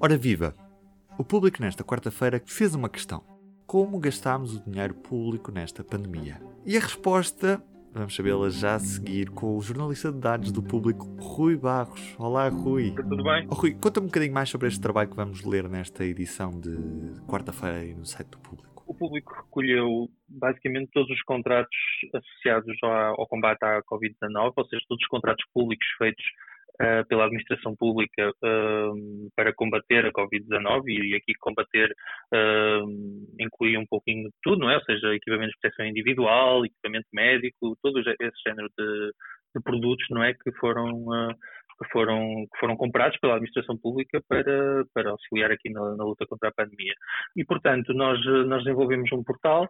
Ora viva! O público nesta quarta-feira fez uma questão. Como gastámos o dinheiro público nesta pandemia? E a resposta, vamos sabê-la já a seguir com o jornalista de dados do público, Rui Barros. Olá, Rui. Tudo bem? Oh, Rui, conta-me um bocadinho mais sobre este trabalho que vamos ler nesta edição de quarta-feira no site do público. O público recolheu basicamente todos os contratos associados ao combate à Covid-19, ou seja, todos os contratos públicos feitos uh, pela administração pública uh, para combater a Covid-19 e, aqui combater uh, inclui um pouquinho de tudo, não é? Ou seja, equipamento de proteção individual, equipamento médico, todo esse género de, de produtos, não é? Que foram que foram, que foram comprados pela administração pública para, para auxiliar aqui na, na, luta contra a pandemia. E, portanto, nós, nós desenvolvemos um portal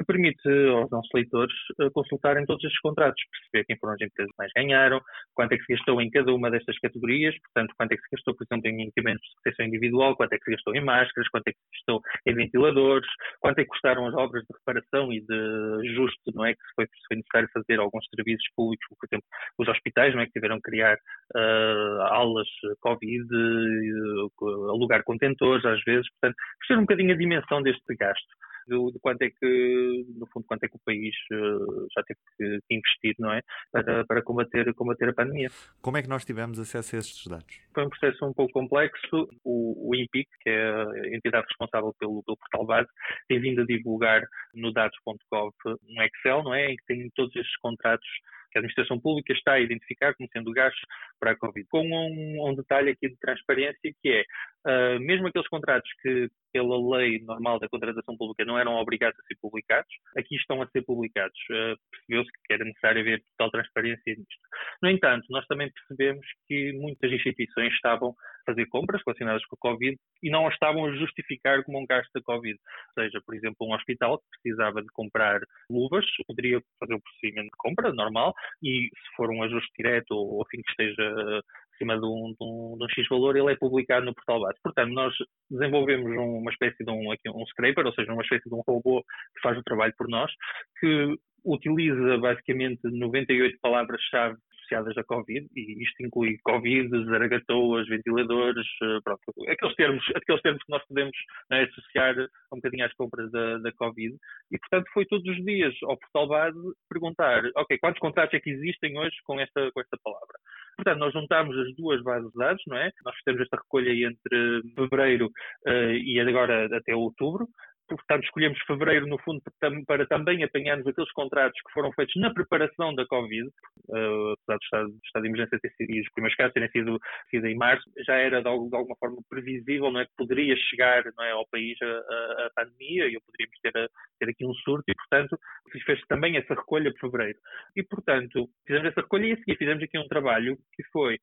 que permite aos nossos leitores eh, consultarem todos estes contratos, perceber quem foram as empresas que mais ganharam, quanto é que se gastou em cada uma destas categorias, portanto, quanto é que se gastou, por exemplo, em equipamentos de proteção individual, quanto é que se gastou em máscaras, quanto é que se gastou em ventiladores, quanto é que custaram as obras de reparação e de ajuste, não é? Que foi, foi necessário fazer alguns serviços públicos, por exemplo, os hospitais, não é? Que tiveram que criar uh, aulas Covid, uh, alugar contentores às vezes, portanto, perceber um bocadinho a dimensão deste gasto de, de, quanto é que, no fundo, quanto é que o país uh, já teve que investir, não é? Para, para combater, combater a pandemia. Como é que nós tivemos acesso a estes dados? Foi um processo um pouco complexo. O, o INPIC, que é a entidade responsável pelo, pelo portal base, tem vindo a divulgar no dados.gov um Excel, não é? Em que tem todos estes contratos que a administração pública está a identificar como sendo gastos para a Covid. Com um, um detalhe aqui de transparência que é, uh, mesmo aqueles contratos que pela lei normal da contratação pública não eram obrigados a ser publicados, aqui estão a ser publicados. Uh, Percebeu-se que era necessário haver total transparência nisto. No entanto, nós também percebemos que muitas instituições estavam a fazer compras relacionadas com a Covid e não estavam a justificar como um gasto da Covid. Ou seja, por exemplo, um hospital que precisava de comprar luvas poderia fazer o procedimento de compra normal e se for um ajuste direto ou afim que esteja acima de um, de, um, de um, X valor, ele é publicado no portal base. Portanto, nós desenvolvemos uma espécie de um, aqui, um scraper, ou seja, uma espécie de um robô que faz o trabalho por nós, que utiliza basicamente 98 palavras-chave associadas à Covid, e isto inclui Covid, zaragatoas, ventiladores, eh, pronto, aqueles termos, aqueles termos que nós podemos né, associar um bocadinho às compras da, da Covid. E, portanto, foi todos os dias ao portal base perguntar, ok, quantos contratos é que existem hoje com esta, com esta palavra? Portanto, nós juntámos as duas bases de dados, não é? Nós fizemos esta recolha entre fevereiro uh, e agora até outubro portanto, escolhemos fevereiro, no fundo, para também apanharmos aqueles contratos que foram feitos na preparação da Covid, uh, apesar do estado, do estado de emergência ter sido, e os primeiros casos terem sido, sido em março, já era de, alguma forma previsível, não é, que poderia chegar não é, ao país a, a, pandemia e poderíamos ter, a, ter aqui um surto e, portanto, fez também essa recolha por fevereiro. E, portanto, fizemos essa recolha e a seguir fizemos aqui um trabalho que foi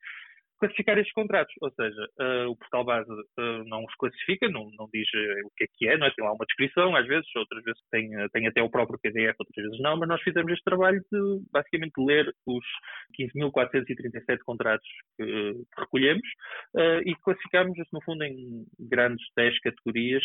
classificar estes contratos. Ou seja, uh, o portal base uh, não os classifica, não, não diz uh, o que é que é, não é? tem lá uma descrição, às vezes, outras vezes tem, tem até o próprio PDF, outras vezes não, mas nós fizemos este trabalho de basicamente ler os 15.437 contratos que, recolhemos e classificámos, no fundo, em grandes 10 categorias: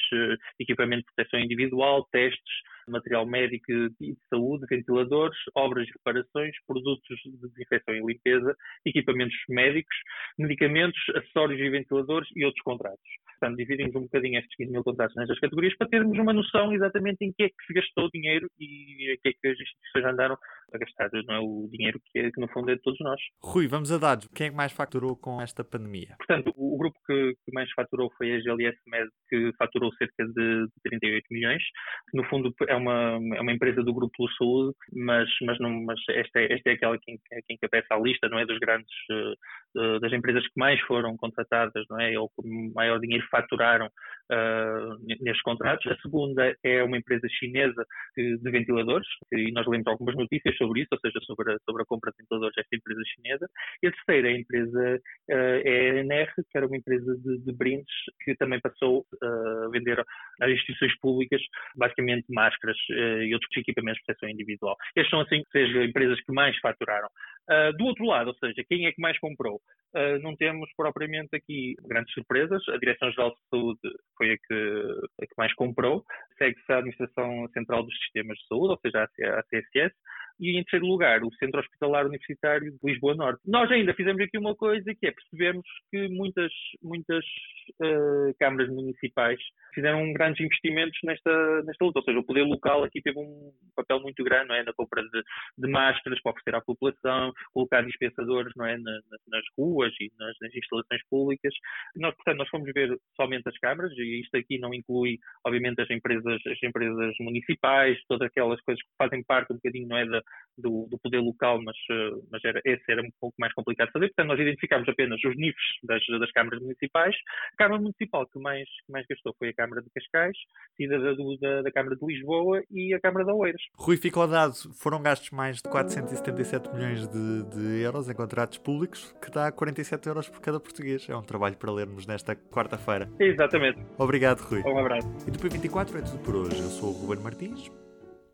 equipamento de proteção individual, testes, material médico e de saúde, ventiladores, obras e reparações, produtos de desinfecção e limpeza, equipamentos médicos, medicamentos, acessórios e ventiladores e outros contratos. Portanto, dividimos um bocadinho estes 15 mil contratos nestas categorias para termos uma noção exatamente em que é que se gastou o dinheiro e em que é que as instituições andaram a gastar não é? o dinheiro que, é, que, no fundo é de todos nós. Rui, vamos a dados. Quem é que mais faturou com esta pandemia? Portanto, o, o grupo que, que, mais faturou foi a GLS Med, que faturou cerca de 38 milhões. No fundo, é uma, é uma empresa do Grupo Plus Saúde, mas, mas, não, mas esta, é, esta é aquela que, que encabeça a lista, não é? Dos grandes, uh, das empresas que mais foram contratadas, não é? Ou que maior dinheiro faturaram uh, nestes contratos. A segunda é uma empresa chinesa de, ventiladores, e nós lemos algumas notícias sobre isso, ou seja, sobre a, sobre a compra de ventiladores desta empresa chinesa. E a terceira a empresa uh, é a NR, que era uma empresa de, de brindes que também passou uh, a vender às instituições públicas, basicamente máscaras e outros equipamentos de proteção individual. Estas são, assim, seja, empresas que mais faturaram. Uh, do outro lado, ou seja, quem é que mais comprou? Uh, não temos propriamente aqui grandes surpresas. A Direção-Geral de Saúde foi a que, a que mais comprou. Segue-se a Administração Central dos Sistemas de Saúde, ou seja, a CSS e em terceiro lugar o Centro Hospitalar Universitário de Lisboa Norte. Nós ainda fizemos aqui uma coisa que é percebemos que muitas, muitas uh, câmaras municipais fizeram grandes investimentos nesta, nesta luta. Ou seja, o poder local aqui teve um papel muito grande não é? na compra de, de máscaras para oferecer à população, colocar dispensadores não é? nas, nas ruas e nas, nas, instalações públicas. Nós, portanto, nós fomos ver somente as câmaras, e isto aqui não inclui, obviamente, as empresas, as empresas municipais, todas aquelas coisas que fazem parte um bocadinho não é, da, do, do, poder local, mas, eh, mas era, esse era um pouco mais complicado de fazer. Portanto, nós identificámos apenas os níveis das, das câmaras municipais. A Câmara Municipal que mais, que mais gastou foi a Câmara de Cascais, seguida da, da, da, Câmara de Lisboa e a Câmara de Oeiras. Rui, ficou dado, foram gastos mais de 477 milhões de, de euros em contratos públicos, que dá 47 euros por cada português. É um trabalho para lermos nesta quarta-feira. Exatamente. Obrigado, Rui. Um abraço. E depois 24 é tudo por hoje. Eu sou o Ruben Martins.